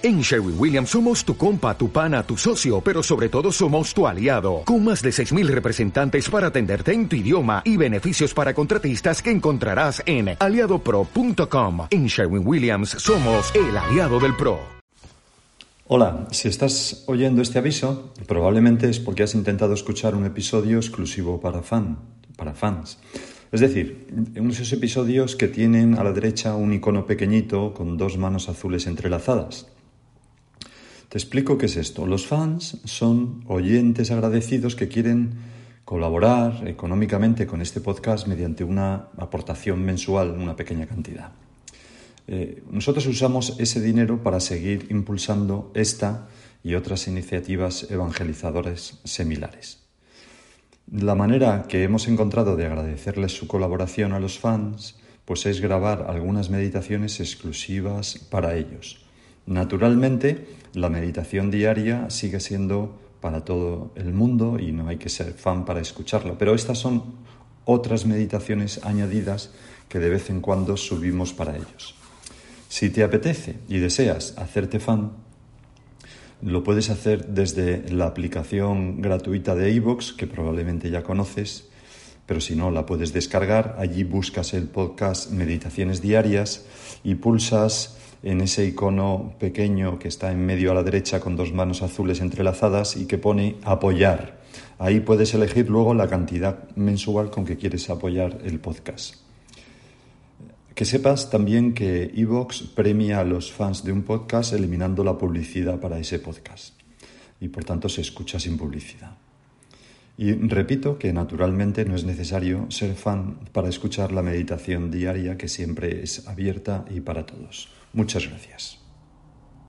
En Sherwin Williams somos tu compa, tu pana, tu socio, pero sobre todo somos tu aliado, con más de 6.000 representantes para atenderte en tu idioma y beneficios para contratistas que encontrarás en aliadopro.com. En Sherwin Williams somos el aliado del PRO. Hola, si estás oyendo este aviso, probablemente es porque has intentado escuchar un episodio exclusivo para, fan, para fans. Es decir, esos episodios que tienen a la derecha un icono pequeñito con dos manos azules entrelazadas. Te explico qué es esto. Los fans son oyentes agradecidos que quieren colaborar económicamente con este podcast mediante una aportación mensual, una pequeña cantidad. Eh, nosotros usamos ese dinero para seguir impulsando esta y otras iniciativas evangelizadoras similares. La manera que hemos encontrado de agradecerles su colaboración a los fans pues es grabar algunas meditaciones exclusivas para ellos Naturalmente, la meditación diaria sigue siendo para todo el mundo y no hay que ser fan para escucharla, pero estas son otras meditaciones añadidas que de vez en cuando subimos para ellos. Si te apetece y deseas hacerte fan, lo puedes hacer desde la aplicación gratuita de iVoox, que probablemente ya conoces, pero si no, la puedes descargar. Allí buscas el podcast Meditaciones Diarias y pulsas en ese icono pequeño que está en medio a la derecha con dos manos azules entrelazadas y que pone apoyar. Ahí puedes elegir luego la cantidad mensual con que quieres apoyar el podcast. Que sepas también que Evox premia a los fans de un podcast eliminando la publicidad para ese podcast y por tanto se escucha sin publicidad. Y repito que naturalmente no es necesario ser fan para escuchar la meditación diaria que siempre es abierta y para todos. Muchas gracias.